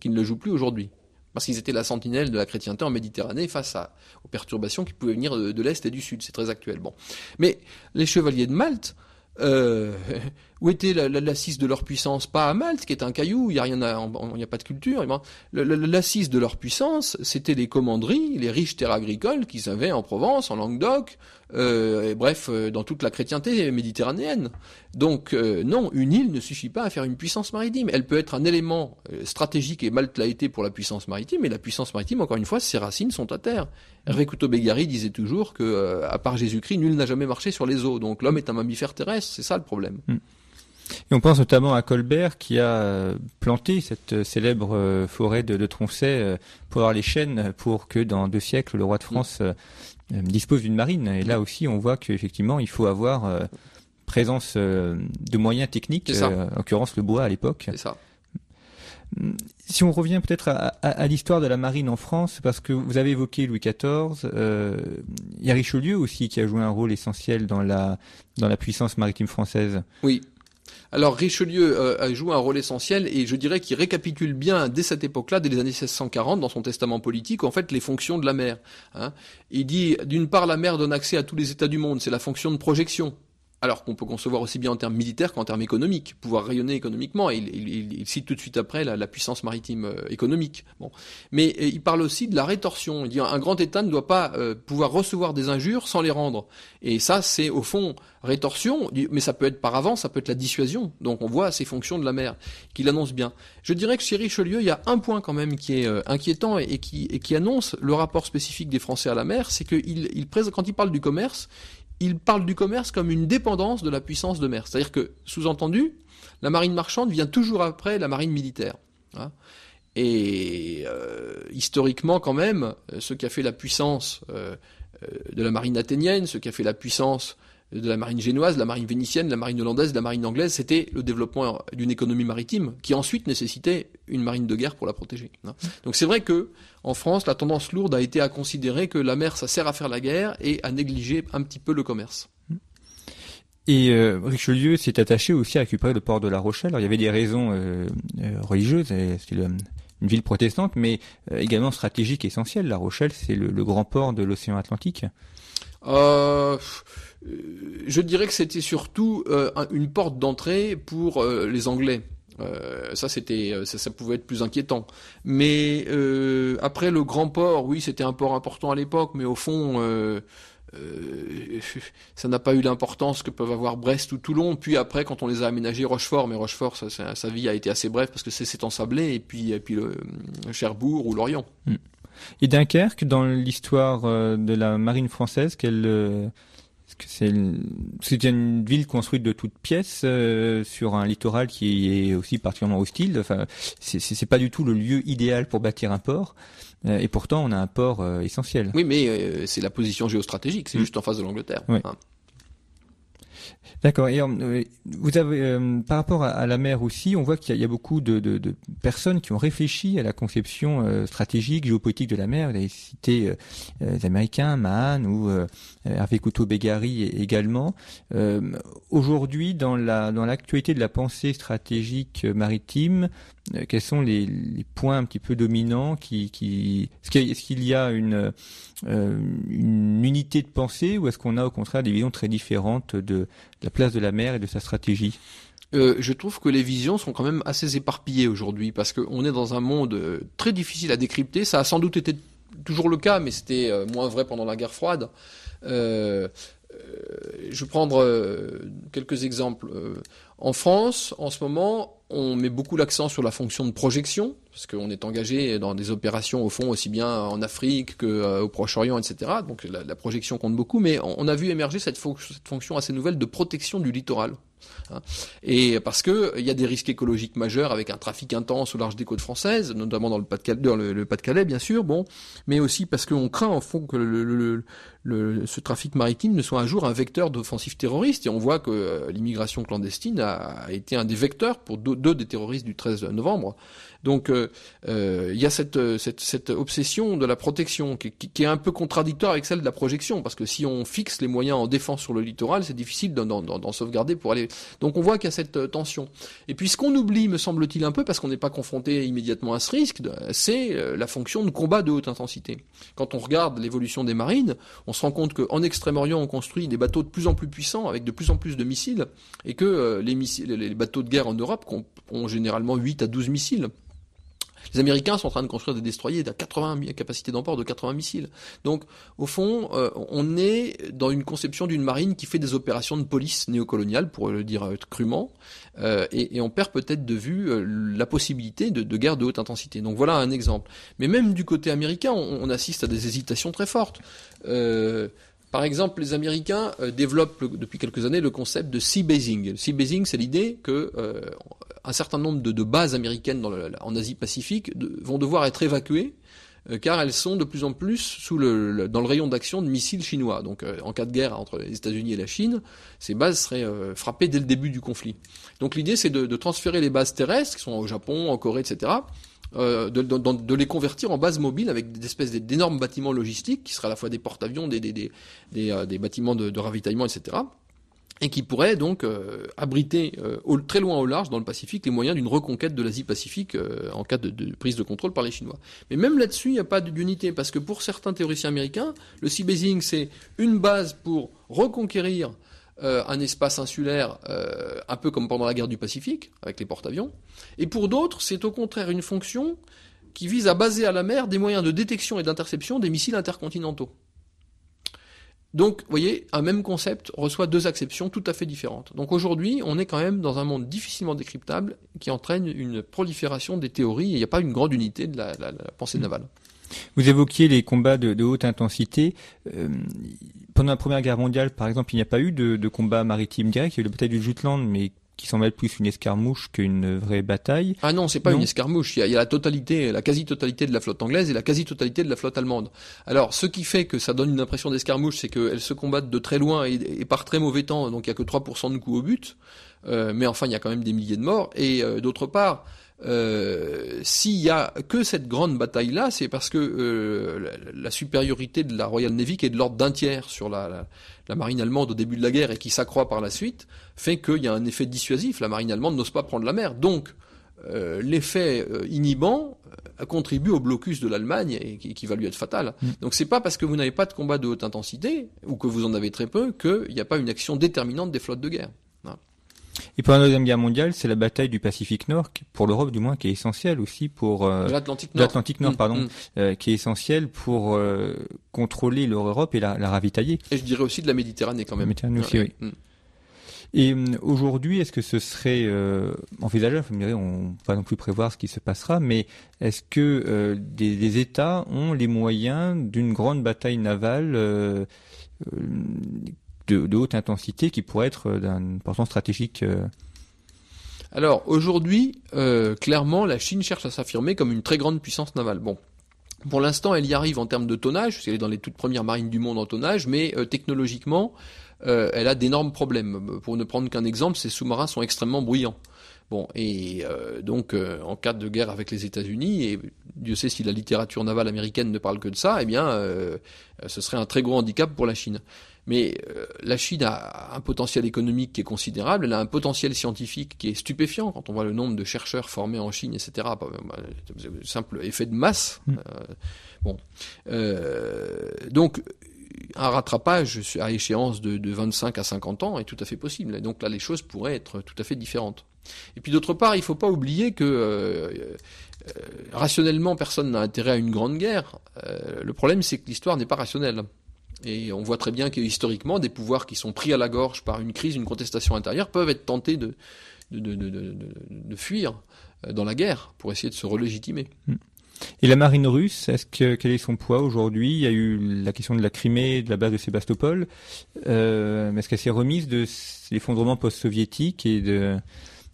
qu'ils ne le jouent plus aujourd'hui parce qu'ils étaient la sentinelle de la chrétienté en Méditerranée face aux perturbations qui pouvaient venir de, l'Est et du Sud. C'est très actuel. Bon. Mais les chevaliers de Malte, euh, où était l'assise de leur puissance? Pas à Malte, qui est un caillou, il n'y a rien, a pas de culture. L'assise de leur puissance, c'était les commanderies, les riches terres agricoles qu'ils avaient en Provence, en Languedoc, et bref, euh, dans toute la chrétienté méditerranéenne. Donc euh, non, une île ne suffit pas à faire une puissance maritime. Elle peut être un élément stratégique, et Malte l'a été pour la puissance maritime, mais la puissance maritime, encore une fois, ses racines sont à terre. Hervé Couteau-Bégari disait toujours que, à part Jésus-Christ, nul n'a jamais marché sur les eaux. Donc l'homme est un mammifère terrestre, c'est ça le problème. Mm. Et on pense notamment à Colbert qui a planté cette célèbre forêt de, de Troncet pour avoir les chênes pour que dans deux siècles le roi de France euh, dispose d'une marine. Et là aussi, on voit qu'effectivement, il faut avoir euh, présence euh, de moyens techniques, en l'occurrence le bois à l'époque. C'est ça. Hum, si on revient peut-être à, l'histoire de la marine en France, parce que vous avez évoqué Louis XIV, il y a Richelieu aussi qui a joué un rôle essentiel dans la dans la puissance maritime française. Oui, alors Richelieu euh, a joué un rôle essentiel et je dirais qu'il récapitule bien dès cette époque-là, dès les années 1640, dans son testament politique, en fait les fonctions de la mer. Hein. Il dit d'une part la mer donne accès à tous les États du monde, c'est la fonction de projection alors qu'on peut concevoir aussi bien en termes militaires qu'en termes économiques, pouvoir rayonner économiquement. Et il, cite tout de suite après la, puissance maritime euh, économique. Bon. Mais euh, il parle aussi de la rétorsion. Il dit un grand État ne doit pas euh, pouvoir recevoir des injures sans les rendre. Et ça, c'est au fond rétorsion, mais ça peut être par avant, ça peut être la dissuasion. Donc on voit ces fonctions de la mer qu'il annonce bien. Je dirais que chez Richelieu, il y a un point quand même qui est inquiétant et, qui, et, qui, annonce le rapport spécifique des Français à la mer, c'est qu'il il, quand il parle du commerce, il parle du commerce comme une dépendance de la puissance de mer. C'est-à-dire que, sous-entendu, la marine marchande vient toujours après la marine militaire. Hein. Et euh, historiquement, quand même, ce qui a fait la puissance euh, euh, de la marine athénienne, ce qui a fait la puissance de la marine génoise, de la marine vénitienne, de la marine hollandaise, de la marine anglaise, c'était le développement d'une économie maritime qui ensuite nécessitait une marine de guerre pour la protéger. Hein. Donc c'est vrai que en France, la tendance lourde a été à considérer que la mer ça sert à faire la guerre et à négliger un petit peu le commerce. Et euh, Richelieu s'est attaché aussi à récupérer le port de La Rochelle. Alors, il y avait des raisons euh, euh religieuses, c'était une ville protestante, mais également stratégique essentielle. La Rochelle, c'est le, grand port de l'océan Atlantique. Euh, je dirais que c'était surtout euh, une porte d'entrée pour euh, les Anglais. ça c'était ça, pouvait être plus inquiétant mais après le grand port oui c'était un port important à l'époque mais au fond ça n'a pas eu l'importance que peuvent avoir Brest ou Toulon. Puis après, quand on les a aménagés, Rochefort, mais Rochefort, sa vie a été assez brève parce que c'est ensablé, et puis, le, Cherbourg ou Lorient. Hmm. Et Dunkerque, dans l'histoire euh, de la marine française, qu'elle euh, c'est une ville construite de toutes pièces euh, sur un littoral qui est aussi particulièrement hostile. Enfin, c'est pas du tout le lieu idéal pour bâtir un port. et pourtant, on a un port essentiel. Oui, mais c'est la position géostratégique. C'est mm. juste en face de l'Angleterre. Hein. D'accord. Et euh, vous avez, euh, par rapport à, la mer aussi, on voit qu'il y, a beaucoup de, de, de, personnes qui ont réfléchi à la conception euh, stratégique, géopolitique de la mer. Vous avez cité les Américains, Mahan ou Hervé Couteau-Bégari également. Aujourd'hui, dans la dans l'actualité de la pensée stratégique maritime, quels sont les, les, points un petit peu dominants qui, qui est-ce qu'il y a une une unité de pensée ou est-ce qu'on a au contraire des visions très différentes de la place de la mer et de sa stratégie euh, je trouve que les visions sont quand même assez éparpillées aujourd'hui parce qu'on est dans un monde euh, très difficile à décrypter. Ça a sans doute été toujours le cas, mais c'était euh, moins vrai pendant la guerre froide. Je vais prendre quelques exemples. En France, en ce moment, on met beaucoup l'accent sur la fonction de projection, parce qu'on est engagé dans des opérations au fond aussi bien en Afrique qu'au Proche-Orient, etc. Donc la, projection compte beaucoup, mais on, a vu émerger cette, fonction assez nouvelle de protection du littoral. Hein. Et parce que il y a des risques écologiques majeurs avec un trafic intense au large des côtes françaises, notamment dans le Pas-de-Calais, bien sûr, mais aussi parce qu'on craint en fond que ce trafic maritime ne soit un jour un vecteur d'offensive terroriste. Et on voit que euh, l'immigration clandestine a, été un des vecteurs pour deux, deux des terroristes du 13 novembre. Donc euh, euh, il y a cette, cette, obsession de la protection qui, est un peu contradictoire avec celle de la projection, parce que si on fixe les moyens en défense sur le littoral, c'est difficile d'en sauvegarder pour aller. Donc on voit qu'il y a cette euh, tension. Et puis ce qu'on oublie, me semble-t-il un peu, parce qu'on n'est pas confronté immédiatement à ce risque, c'est la fonction de combat de haute intensité. Quand on regarde l'évolution des marines, on se rend compte qu'en Extrême-Orient, on construit des bateaux de plus en plus puissants, avec de plus en plus de missiles, et que les, les bateaux de guerre en Europe ont généralement 8 à 12 missiles. Les Américains sont en train de construire des destroyers de 80 capacité d'emport de 80 missiles. Donc, au fond, euh, on est dans une conception d'une marine qui fait des opérations de police néocoloniale, pour le dire euh, crûment, euh, et, on perd peut-être de vue la possibilité de, de, guerre de haute intensité. Donc voilà un exemple. Mais même du côté américain, on, assiste à des hésitations très fortes. Par exemple, les Américains développent depuis quelques années le concept de sea basing. Sea basing, c'est l'idée que un certain nombre de, bases américaines en Asie-Pacifique vont devoir être évacuées euh, car elles sont de plus en plus dans le rayon d'action de missiles chinois. Donc euh, en cas de guerre entre les États-Unis et la Chine, ces bases seraient euh, frappées dès le début du conflit. Donc l'idée c'est de, transférer les bases terrestres, qui sont au Japon, en Corée, etc., de, les convertir en bases mobiles avec des espèces d'énormes bâtiments logistiques, qui seraient à la fois des porte-avions, des, bâtiments de, ravitaillement, etc., et qui pourrait donc euh, abriter euh, très loin au large dans le Pacifique les moyens d'une reconquête de l'Asie-Pacifique euh, en cas de, prise de contrôle par les Chinois. Mais même là-dessus, il n'y a pas d'unité parce que pour certains théoriciens américains, le sea basing c'est une base pour reconquérir un espace insulaire, un peu comme pendant la guerre du Pacifique avec les porte-avions, et pour d'autres, c'est au contraire une fonction qui vise à baser à la mer des moyens de détection et d'interception des missiles intercontinentaux. Donc, vous voyez, un même concept reçoit deux acceptions tout à fait différentes. Donc aujourd'hui, on est quand même dans un monde difficilement décryptable qui entraîne une prolifération des théories et il n'y a pas une grande unité de la, pensée navale. Vous évoquiez les combats de, haute intensité. Euh, pendant la Première Guerre mondiale, par exemple, il n'y a pas eu de, de combat maritime direct. Il y a eu la bataille du Jutland, mais qui semble être plus une escarmouche qu'une vraie bataille. Ah non, c'est pas une escarmouche. Il y, a, la totalité, la quasi-totalité de la flotte anglaise et la quasi-totalité de la flotte allemande. Alors, ce qui fait que ça donne une impression d'escarmouche, c'est qu'elles se combattent de très loin et, par très mauvais temps, donc il y a que 3% de coups au but. Euh, mais enfin, il y a quand même des milliers de morts. Et euh, d'autre part, euh, s'il y a que cette grande bataille là, c'est parce que euh, la, supériorité de la Royal Navy qui est de l'ordre d'un tiers sur la, la, marine allemande au début de la guerre et qui s'accroît par la suite, fait qu'il y a un effet dissuasif. La marine allemande n'ose pas prendre la mer, donc euh, l'effet inhibant contribue au blocus de l'Allemagne et qui, va lui être fatal. Mm. Donc c'est pas parce que vous n'avez pas de combat de haute intensité ou que vous en avez très peu qu'il n'y a pas une action déterminante des flottes de guerre. Et pour la deuxième guerre mondiale, c'est la bataille du Pacifique Nord, pour l'Europe du moins, qui est essentielle aussi pour euh, l'Atlantique Nord, l'Atlantique Nord, mm, pardon, mm. euh, qui est essentielle pour euh, contrôler l'Europe et la, ravitailler. Et je dirais aussi de la Méditerranée quand même. La Méditerranée aussi, oui. Mm. Et aujourd'hui, est-ce que ce serait euh, envisageable? Vous me direz, on ne peut pas non plus prévoir ce qui se passera, mais est-ce que des, des, États ont les moyens d'une grande bataille navale de, haute intensité qui pourrait être euh, d'une importance stratégique euh. alors aujourd'hui, euh, clairement, la Chine cherche à s'affirmer comme une très grande puissance navale. Bon, pour l'instant, elle y arrive en termes de tonnage, parce qu'elle est dans les toutes premières marines du monde en tonnage, mais technologiquement, elle a d'énormes problèmes. Pour ne prendre qu'un exemple, ces sous-marins sont extrêmement bruyants. Bon, et donc en cas de guerre avec les États-Unis, et Dieu sait si la littérature navale américaine ne parle que de ça, eh bien, ce serait un très gros handicap pour la Chine. Mais la Chine a un potentiel économique qui est considérable, elle a un potentiel scientifique qui est stupéfiant quand on voit le nombre de chercheurs formés en Chine, etc. Bah, bah, simple effet de masse. Mm. bon, donc un rattrapage à échéance de, de 25 à 50 ans est tout à fait possible. Et donc là, les choses pourraient être tout à fait différentes. Et puis d'autre part, il ne faut pas oublier que euh, euh, rationnellement, personne n'a intérêt à une grande guerre. Euh, le problème, c'est que l'histoire n'est pas rationnelle. Et on voit très bien que historiquement, des pouvoirs qui sont pris à la gorge par une crise, une contestation intérieure, peuvent être tentés de, de, fuir dans la guerre pour essayer de se relégitimer. Hmm. Et la marine russe, est-ce que quel est son poids aujourd'hui? Il y a eu la question de la Crimée, de la base de Sébastopol. est-ce qu'elle s'est remise de l'effondrement post-soviétique et de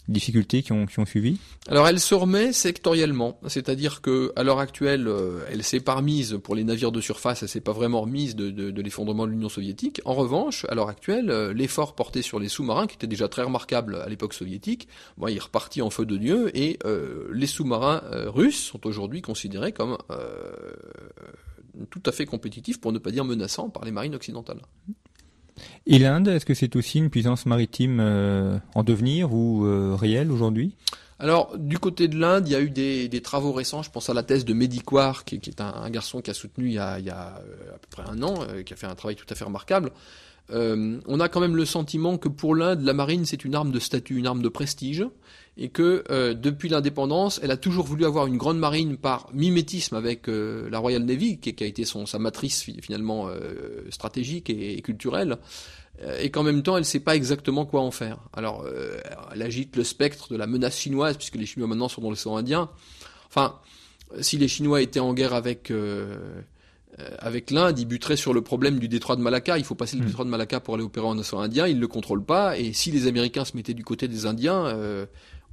difficultés qui ont, qui ont suivi? Alors elle se remet sectoriellement, c'est-à-dire que à l'heure actuelle, euh, elle s'est pas remise pour les navires de surface, elle s'est pas vraiment remise de, de, l'effondrement de l'Union soviétique. En revanche, à l'heure actuelle, euh, l'effort porté sur les sous-marins, qui était déjà très remarquable à l'époque soviétique, bon, il est reparti en feu de Dieu et euh, les sous-marins russes sont aujourd'hui considérés comme tout à fait compétitifs, pour ne pas dire menaçants, par les marines occidentales. Et l'Inde, est-ce que c'est aussi une puissance maritime euh, en devenir ou euh, réelle aujourd'hui? Alors, du côté de l'Inde, il y a eu des, travaux récents. Je pense à la thèse de Médicoire, qui, est un, garçon qui a soutenu il y a, euh, à peu près un an, qui a fait un travail tout à fait remarquable. on a quand même le sentiment que pour l'Inde, la marine, c'est une arme de statut, une arme de prestige et que euh, depuis l'indépendance, elle a toujours voulu avoir une grande marine par mimétisme avec euh, la Royal Navy, qui, a été son, sa matrice finalement euh, stratégique et, culturelle, et qu'en même temps, elle ne sait pas exactement quoi en faire. Alors, elle agite le spectre de la menace chinoise, puisque les Chinois maintenant sont dans l'océan Indien. Enfin, si les Chinois étaient en guerre avec avec l'Inde, ils buteraient sur le problème du détroit de Malacca. Il faut passer le hmm. détroit de Malacca pour aller opérer en océan Indien. Ils ne le contrôlent pas. Et si les Américains se mettaient du côté des Indiens,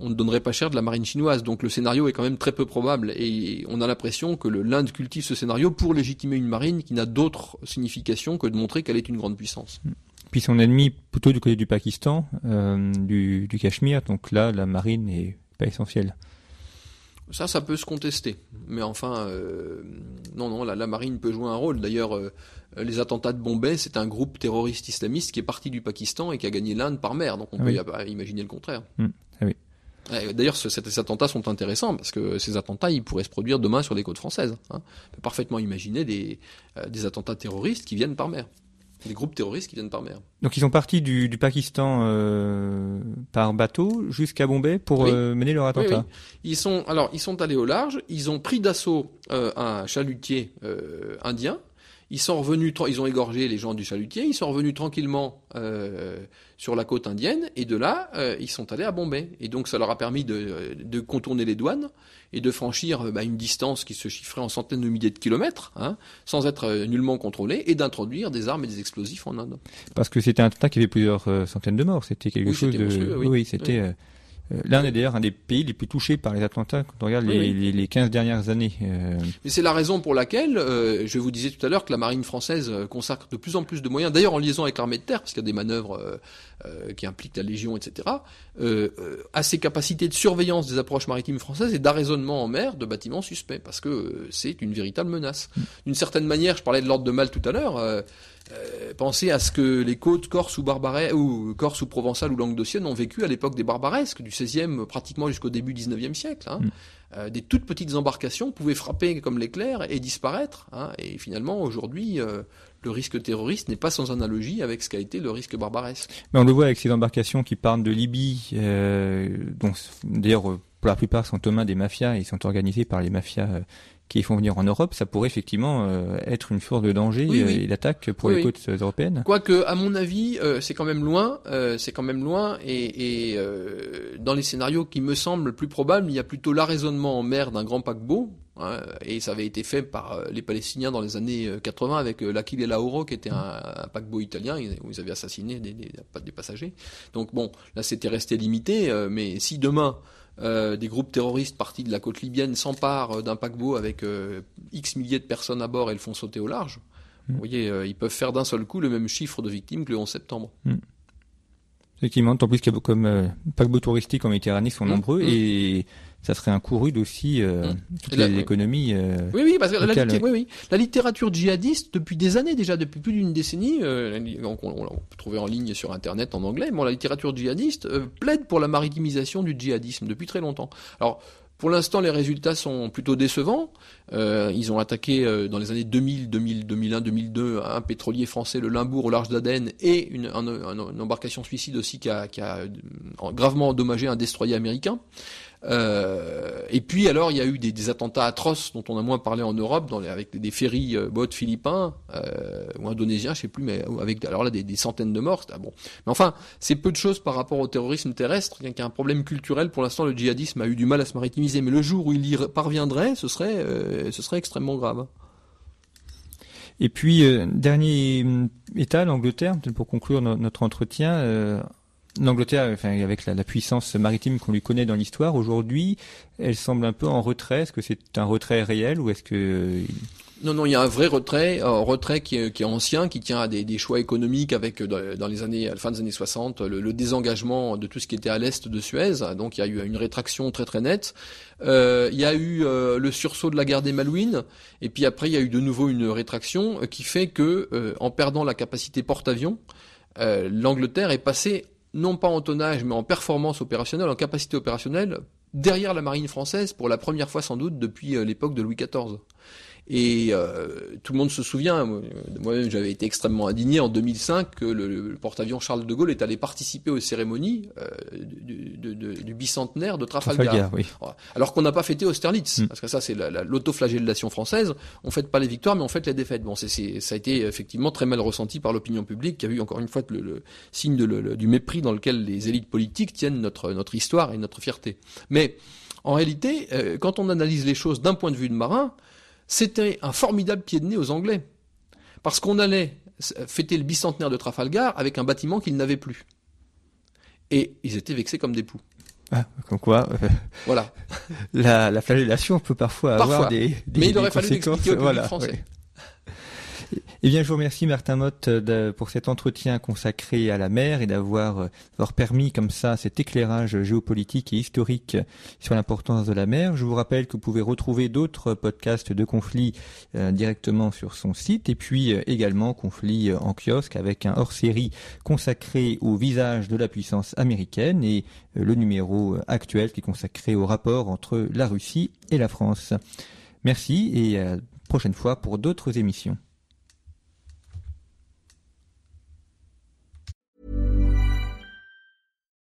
on ne donnerait pas cher de la marine chinoise. Donc le scénario est quand même très peu probable et on a l'impression que l'Inde cultive ce scénario pour légitimer une marine qui n'a d'autre signification que de montrer qu'elle est une grande puissance. Puis son ennemi plutôt du côté du Pakistan, euh, du, Cachemire, donc là la marine n'est pas essentielle. Ça, ça peut se contester. Mais enfin, euh, non, non, la, marine peut jouer un rôle. D'ailleurs, euh, les attentats de Bombay, c'est un groupe terroriste islamiste qui est parti du Pakistan et qui a gagné l'Inde par mer. Donc on ah peut imaginer le contraire. Hmm. Ah oui. D'ailleurs, ces attentats sont intéressants parce que ces attentats, ils pourraient se produire demain sur les côtes françaises. Hein. On peut parfaitement imaginer des, euh, des attentats terroristes qui viennent par mer. Des groupes terroristes qui viennent par mer. Donc ils sont partis du, du Pakistan euh, par bateau jusqu'à Bombay pour euh, mener leur attentat. Oui, Ils sont alors ils sont allés au large. Ils ont pris d'assaut un chalutier indien ils sont revenus, ils ont égorgé les gens du chalutier, ils sont revenus tranquillement euh, sur la côte indienne, et de là, euh, ils sont allés à Bombay. Et donc ça leur a permis de, de contourner les douanes et de franchir euh, bah, une distance qui se chiffrait en centaines de milliers de kilomètres, hein, sans être nullement contrôlé, et d'introduire des armes et des explosifs en Inde. Parce que c'était un attentat qui avait plusieurs centaines de morts, c'était quelque chose de... oui, oui c'était... Euh, l'Inde est d'ailleurs un des pays les plus touchés par les attentats quand on regarde les, les, 15 dernières années. Euh. Mais c'est la raison pour laquelle, euh, je vous disais tout à l'heure, que la marine française consacre de plus en plus de moyens, d'ailleurs en liaison avec l'armée de terre, parce qu'il y a des manœuvres qui impliquent la Légion, etc., à ses capacités de surveillance des approches maritimes françaises et d'arraisonnement en mer de bâtiments suspects, parce que c'est une véritable menace. Mm. D'une certaine manière, je parlais de l'ordre de Mal tout à l'heure, euh, pensez à ce que les côtes corse ou barbares ou corse ou provençales ou languedociennes ont vécu à l'époque des barbaresques, du 16e pratiquement jusqu'au début 19e siècle. Hein. Mm. Euh, des toutes petites embarcations pouvaient frapper comme l'éclair et disparaître. Hein. Et finalement, aujourd'hui, euh, le risque terroriste n'est pas sans analogie avec ce qu'a été le risque barbaresque. Mais on le voit avec ces embarcations qui partent de Libye, dont d'ailleurs pour la plupart sont aux mains des mafias et sont organisées par les mafias qui font venir en Europe, ça pourrait effectivement euh, être une source de danger euh, et d'attaque pour les côtes européennes. Quoique, à mon avis, euh, c'est quand même loin, c'est quand même loin, et, et dans les scénarios qui me semblent le plus probables, il y a plutôt l'arraisonnement en mer d'un grand paquebot, hein, et ça avait été fait par les Palestiniens dans les années 80 avec l'Aquile et Lauro, qui était un, un, paquebot italien où ils avaient assassiné des, des, des passagers. Donc bon, là c'était resté limité, mais si demain euh, des groupes terroristes partis de la côte libyenne s'emparent euh, d'un paquebot avec euh, X milliers de personnes à bord et le font sauter au large. Vous voyez, euh, ils peuvent faire d'un seul coup le même chiffre de victimes que le 11 septembre. Mm. Effectivement, tant plus qu'il y a comme paquebots touristiques en Méditerranée sont Mm, nombreux mm. et ça serait un coup rude aussi euh, Mm. toutes les économies. euh, Oui, oui, parce que la, Lequel, litté- oui, oui. la littérature djihadiste, depuis des années déjà, depuis plus d'une décennie, euh, on, on- on peut trouver en ligne sur Internet en anglais, mais la littérature djihadiste euh, plaide pour la maritimisation du djihadisme depuis très longtemps. Alors, pour l'instant, les résultats sont plutôt décevants. Euh, ils ont attaqué euh, dans les années 2000, 2000, 2001, 2002 un pétrolier français, le Limbourg, au large d'Aden, et une, un- un- une embarcation suicide aussi qui a, qui a euh, gravement endommagé un destroyer américain. Euh, et puis alors il y a eu des, des attentats atroces dont on a moins parlé en Europe, dans les- avec des ferries euh, philippins euh, ou indonésiens, je sais plus, mais avec alors là des, des centaines de morts. c'était- bon, mais enfin c'est peu de choses par rapport au terrorisme terrestre. Il y a un problème culturel. Pour l'instant, le djihadisme a eu du mal à se maritimiser, mais le jour où il y parviendrait, ce serait euh, ce serait extrêmement grave. Et puis, euh, dernier hum, état, l'Angleterre, pour conclure no- notre entretien. L'Angleterre, avec la, puissance maritime qu'on lui connaît dans l'histoire, aujourd'hui, elle semble un peu en retrait. Est-ce que c'est un retrait réel ou est-ce que euh, Non, non, il y a un vrai retrait, un retrait qui est, ancien, qui tient à des, choix économiques avec euh, dans, les années, à la fin des années 60, le, désengagement de tout ce qui était à l'est de Suez. Donc il y a eu une rétraction très très nette. Euh, il y a eu le sursaut de la guerre des Malouines, et puis après il y a eu de nouveau une rétraction qui fait que, en perdant la capacité porte-avions, l'Angleterre est passée non pas en tonnage, mais en performance opérationnelle, en capacité opérationnelle, derrière la marine française pour la première fois sans doute depuis euh, l'époque de Louis XIV. Et euh, tout le monde se souvient, moi- moi-même j'avais été extrêmement indigné en 2005 que le, le porte-avions Charles de Gaulle est allé participer aux cérémonies euh, du, du- du- du bicentenaire de Trafalgar. Trafalgar, oui. Alors qu'on n'a pas fêté Austerlitz, Mm. parce que ça c'est la- la- l'autoflagellation française. On fête pas les victoires, mais on fête les défaites. Bon, c'est, ça a été effectivement très mal ressenti par l'opinion publique, qui a vu encore une fois le, le signe de le- le- du mépris dans lequel les élites politiques tiennent notre notre histoire et notre fierté. Mais en réalité, euh, quand on analyse les choses d'un point de vue de marin, c'était un formidable pied de nez aux Anglais, parce qu'on allait fêter le bicentenaire de Trafalgar avec un bâtiment qu'ils n'avaient plus. Et ils étaient vexés comme des poux. ah, comme quoi, euh, Voilà. la, la flagellation peut parfois, Parfois. avoir des, des Mais il aurait fallu l'expliquer au public Voilà, français. Eh bien, je vous remercie Martin Mott de- pour cet entretien consacré à la mer et d'avoir euh, d'avoir permis comme ça cet éclairage géopolitique et historique sur l'importance de la mer. Je vous rappelle que vous pouvez retrouver d'autres podcasts de conflits euh, directement sur son site et puis euh, également conflits en kiosque avec un hors-série consacré au visage de la puissance américaine et le numéro actuel qui est consacré au rapport entre la Russie et la France. Merci et à prochaine fois pour d'autres émissions.